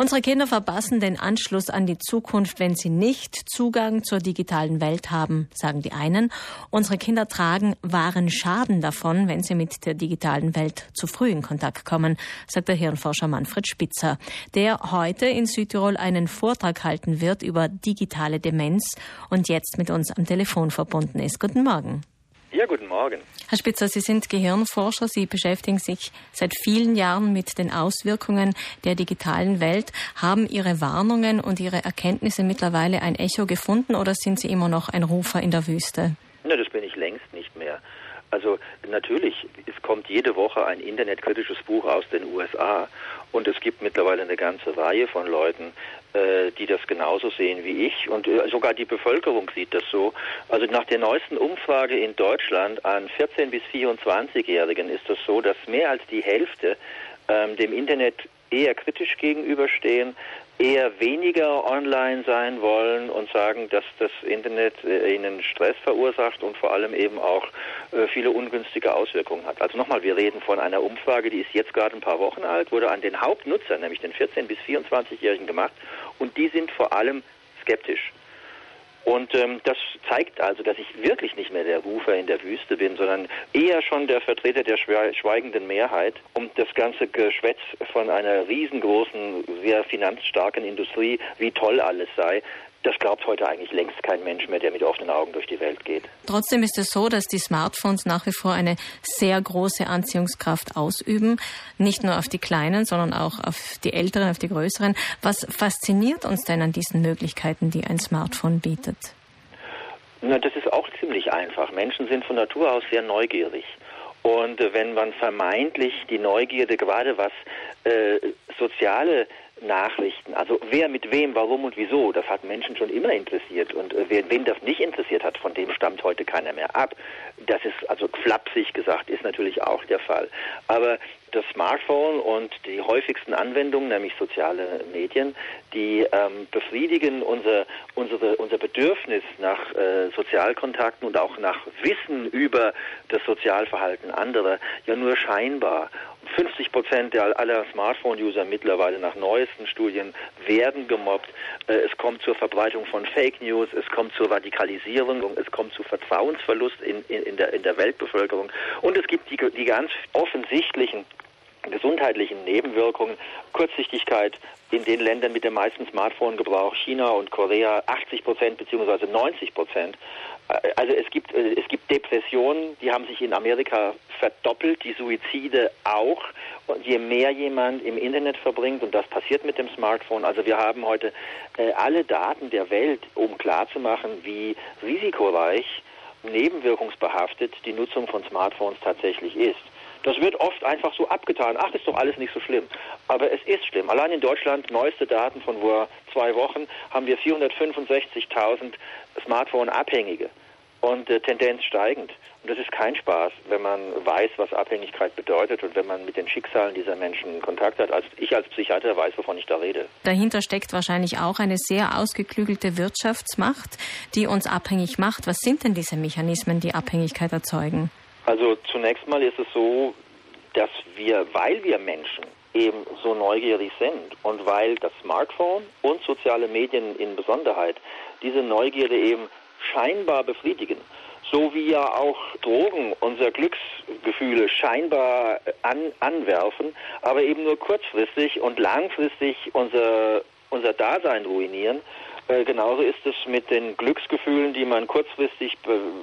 Unsere Kinder verpassen den Anschluss an die Zukunft, wenn sie nicht Zugang zur digitalen Welt haben, sagen die einen. Unsere Kinder tragen wahren Schaden davon, wenn sie mit der digitalen Welt zu früh in Kontakt kommen, sagt der Hirnforscher Manfred Spitzer, der heute in Südtirol einen Vortrag halten wird über digitale Demenz und jetzt mit uns am Telefon verbunden ist. Guten Morgen. Ja, guten Morgen. Herr Spitzer, Sie sind Gehirnforscher. Sie beschäftigen sich seit vielen Jahren mit den Auswirkungen der digitalen Welt. Haben Ihre Warnungen und Ihre Erkenntnisse mittlerweile ein Echo gefunden oder sind Sie immer noch ein Rufer in der Wüste? Na, das bin ich längst nicht mehr. Also natürlich, es kommt jede Woche ein internetkritisches Buch aus den USA und es gibt mittlerweile eine ganze Reihe von Leuten, die das genauso sehen wie ich und äh, sogar die Bevölkerung sieht das so. Also nach der neuesten Umfrage in Deutschland an 14 bis 24-Jährigen ist das so, dass mehr als die Hälfte ähm, dem Internet eher kritisch gegenüberstehen, eher weniger online sein wollen und sagen, dass das Internet äh, ihnen Stress verursacht und vor allem eben auch äh, viele ungünstige Auswirkungen hat. Also nochmal, wir reden von einer Umfrage, die ist jetzt gerade ein paar Wochen alt, wurde an den Hauptnutzer, nämlich den 14- bis 24-Jährigen gemacht und die sind vor allem skeptisch. Und ähm, das zeigt also, dass ich wirklich nicht mehr der Rufer in der Wüste bin, sondern eher schon der Vertreter der schweigenden Mehrheit. Und das ganze Geschwätz von einer riesengroßen, sehr finanzstarken Industrie, wie toll alles sei, das glaubt heute eigentlich längst kein Mensch mehr, der mit offenen Augen durch die Welt geht. Trotzdem ist es so, dass die Smartphones nach wie vor eine sehr große Anziehungskraft ausüben. Nicht nur auf die Kleinen, sondern auch auf die Älteren, auf die Größeren. Was fasziniert uns denn an diesen Möglichkeiten, die ein Smartphone bietet? Na, das ist auch ziemlich einfach. Menschen sind von Natur aus sehr neugierig. Und äh, wenn man vermeintlich die Neugierde, gerade was äh, soziale Nachrichten. Also wer mit wem, warum und wieso, das hat Menschen schon immer interessiert. Und äh, wer, wen das nicht interessiert hat, von dem stammt heute keiner mehr ab. Das ist also flapsig gesagt, ist natürlich auch der Fall. Aber das Smartphone und die häufigsten Anwendungen, nämlich soziale Medien, die ähm, befriedigen unser, unsere, unser Bedürfnis nach äh, Sozialkontakten und auch nach Wissen über das Sozialverhalten anderer ja nur scheinbar. 50 Prozent aller Smartphone-User mittlerweile nach neuesten Studien werden gemobbt. Äh, es kommt zur Verbreitung von Fake News, es kommt zur Radikalisierung, es kommt zu Vertrauensverlust in, in, in, der, in der Weltbevölkerung und es gibt die, die ganz offensichtlichen gesundheitlichen Nebenwirkungen, Kurzsichtigkeit in den Ländern mit dem meisten Smartphone-Gebrauch, China und Korea, 80 Prozent bzw. 90 Prozent. Äh, also es gibt, äh, es gibt Depressionen, die haben sich in Amerika verdoppelt, die Suizide auch. Und je mehr jemand im Internet verbringt, und das passiert mit dem Smartphone, also wir haben heute äh, alle Daten der Welt, um klarzumachen, wie risikoreich, nebenwirkungsbehaftet die Nutzung von Smartphones tatsächlich ist. Das wird oft einfach so abgetan. Ach, ist doch alles nicht so schlimm. Aber es ist schlimm. Allein in Deutschland, neueste Daten von vor zwei Wochen, haben wir 465.000 Smartphone-Abhängige und äh, Tendenz steigend. Und das ist kein Spaß, wenn man weiß, was Abhängigkeit bedeutet und wenn man mit den Schicksalen dieser Menschen Kontakt hat. Also ich als Psychiater weiß, wovon ich da rede. Dahinter steckt wahrscheinlich auch eine sehr ausgeklügelte Wirtschaftsmacht, die uns abhängig macht. Was sind denn diese Mechanismen, die Abhängigkeit erzeugen? Also zunächst mal ist es so, dass wir, weil wir Menschen eben so neugierig sind und weil das Smartphone und soziale Medien in Besonderheit diese Neugierde eben scheinbar befriedigen, so wie ja auch Drogen unser Glücksgefühle scheinbar an, anwerfen, aber eben nur kurzfristig und langfristig unser, unser Dasein ruinieren, äh, genauso ist es mit den Glücksgefühlen, die man kurzfristig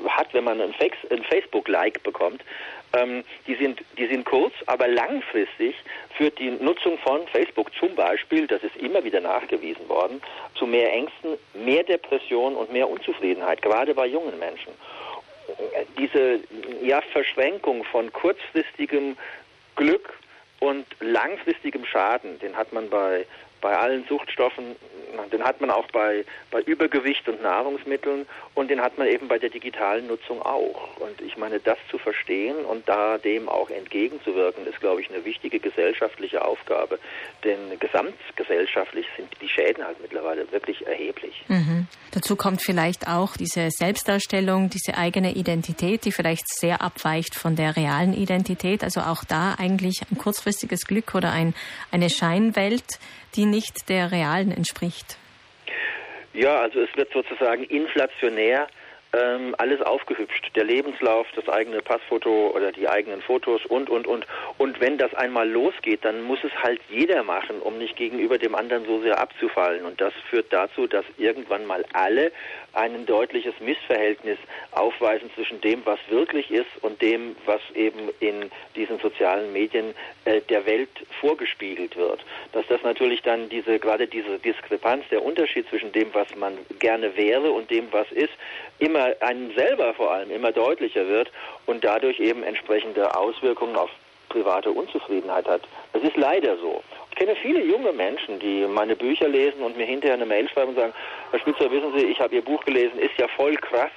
hat, wenn man ein, ein Facebook-Like bekommt. Ähm, die, sind, die sind kurz, aber langfristig führt die Nutzung von Facebook zum Beispiel, das ist immer wieder nachgewiesen worden, zu mehr Ängsten, mehr Depression und mehr Unzufriedenheit, gerade bei jungen Menschen. Diese ja, Verschränkung von kurzfristigem Glück und langfristigem Schaden, den hat man bei bei allen Suchtstoffen, den hat man auch bei, bei Übergewicht und Nahrungsmitteln und den hat man eben bei der digitalen Nutzung auch. Und ich meine, das zu verstehen und da dem auch entgegenzuwirken, ist, glaube ich, eine wichtige gesellschaftliche Aufgabe. Denn gesamtgesellschaftlich sind die Schäden halt mittlerweile wirklich erheblich. Mhm. Dazu kommt vielleicht auch diese Selbstdarstellung, diese eigene Identität, die vielleicht sehr abweicht von der realen Identität. Also auch da eigentlich ein kurzfristiges Glück oder ein, eine Scheinwelt die nicht der realen entspricht. Ja, also es wird sozusagen inflationär ähm, alles aufgehübscht. Der Lebenslauf, das eigene Passfoto oder die eigenen Fotos und, und, und. Und wenn das einmal losgeht, dann muss es halt jeder machen, um nicht gegenüber dem anderen so sehr abzufallen. Und das führt dazu, dass irgendwann mal alle ein deutliches Missverhältnis aufweisen zwischen dem, was wirklich ist und dem, was eben in diesen sozialen Medien äh, der Welt vorgespiegelt wird. Dass das natürlich dann diese, gerade diese Diskrepanz, der Unterschied zwischen dem, was man gerne wäre und dem, was ist, immer einem selber vor allem immer deutlicher wird und dadurch eben entsprechende Auswirkungen auf private Unzufriedenheit hat. Das ist leider so. Ich kenne viele junge Menschen, die meine Bücher lesen und mir hinterher eine Mail schreiben und sagen, Herr Spitzer, wissen Sie, ich habe Ihr Buch gelesen, ist ja voll krass.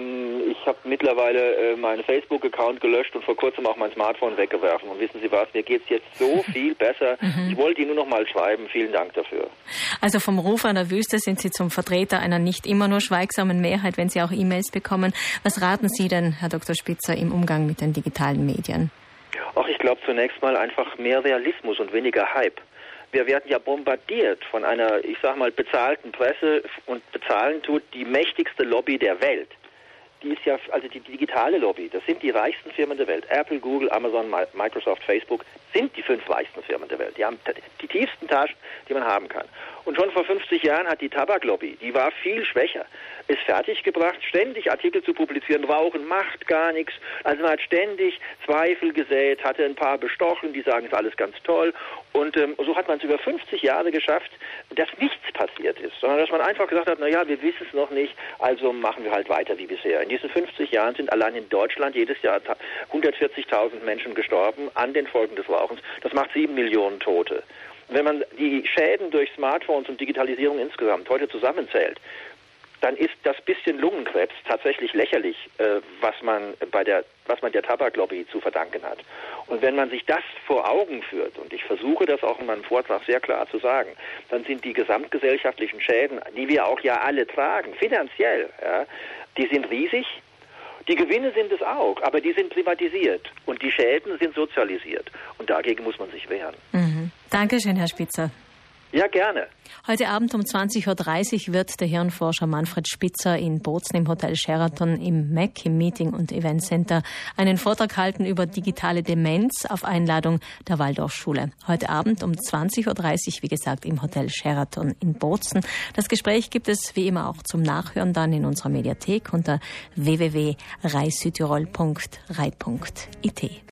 Hm, ich habe mittlerweile äh, meinen Facebook-Account gelöscht und vor kurzem auch mein Smartphone weggeworfen. Und wissen Sie was, mir geht es jetzt so viel besser. Mhm. Ich wollte Ihnen nur noch mal schreiben. Vielen Dank dafür. Also vom Ruf an der Wüste sind Sie zum Vertreter einer nicht immer nur schweigsamen Mehrheit, wenn Sie auch E-Mails bekommen. Was raten Sie denn, Herr Dr. Spitzer, im Umgang mit den digitalen Medien? Ach, ich glaube zunächst mal einfach mehr Realismus und weniger Hype wir werden ja bombardiert von einer, ich sag mal, bezahlten Presse und bezahlen tut die mächtigste Lobby der Welt die ist ja, also die digitale Lobby, das sind die reichsten Firmen der Welt. Apple, Google, Amazon, Microsoft, Facebook sind die fünf reichsten Firmen der Welt. Die haben die tiefsten Taschen, die man haben kann. Und schon vor 50 Jahren hat die Tabaklobby, die war viel schwächer, ist fertiggebracht, ständig Artikel zu publizieren, Rauchen macht gar nichts. Also man hat ständig Zweifel gesät, hatte ein paar bestochen, die sagen, es ist alles ganz toll. Und ähm, so hat man es über 50 Jahre geschafft, dass nichts passiert ist, sondern dass man einfach gesagt hat, naja, wir wissen es noch nicht, also machen wir halt weiter wie bisher. In diesen 50 Jahren sind allein in Deutschland jedes Jahr 140.000 Menschen gestorben an den Folgen des Rauchens. Das macht sieben Millionen Tote. Wenn man die Schäden durch Smartphones und Digitalisierung insgesamt heute zusammenzählt, dann ist das bisschen Lungenkrebs tatsächlich lächerlich, äh, was man bei der was man der Tabaklobby zu verdanken hat. Und wenn man sich das vor Augen führt, und ich versuche das auch in meinem Vortrag sehr klar zu sagen, dann sind die gesamtgesellschaftlichen Schäden, die wir auch ja alle tragen, finanziell, ja, die sind riesig. Die Gewinne sind es auch, aber die sind privatisiert und die Schäden sind sozialisiert. Und dagegen muss man sich wehren. Mhm. Dankeschön, Herr Spitzer. Ja, gerne. Heute Abend um 20.30 Uhr wird der Hirnforscher Manfred Spitzer in Bozen im Hotel Sheraton im MEC, im Meeting- und Eventcenter, einen Vortrag halten über digitale Demenz auf Einladung der Waldorfschule. Heute Abend um 20.30 Uhr, wie gesagt, im Hotel Sheraton in Bozen. Das Gespräch gibt es wie immer auch zum Nachhören dann in unserer Mediathek unter www.reissüdtirol.rei.it.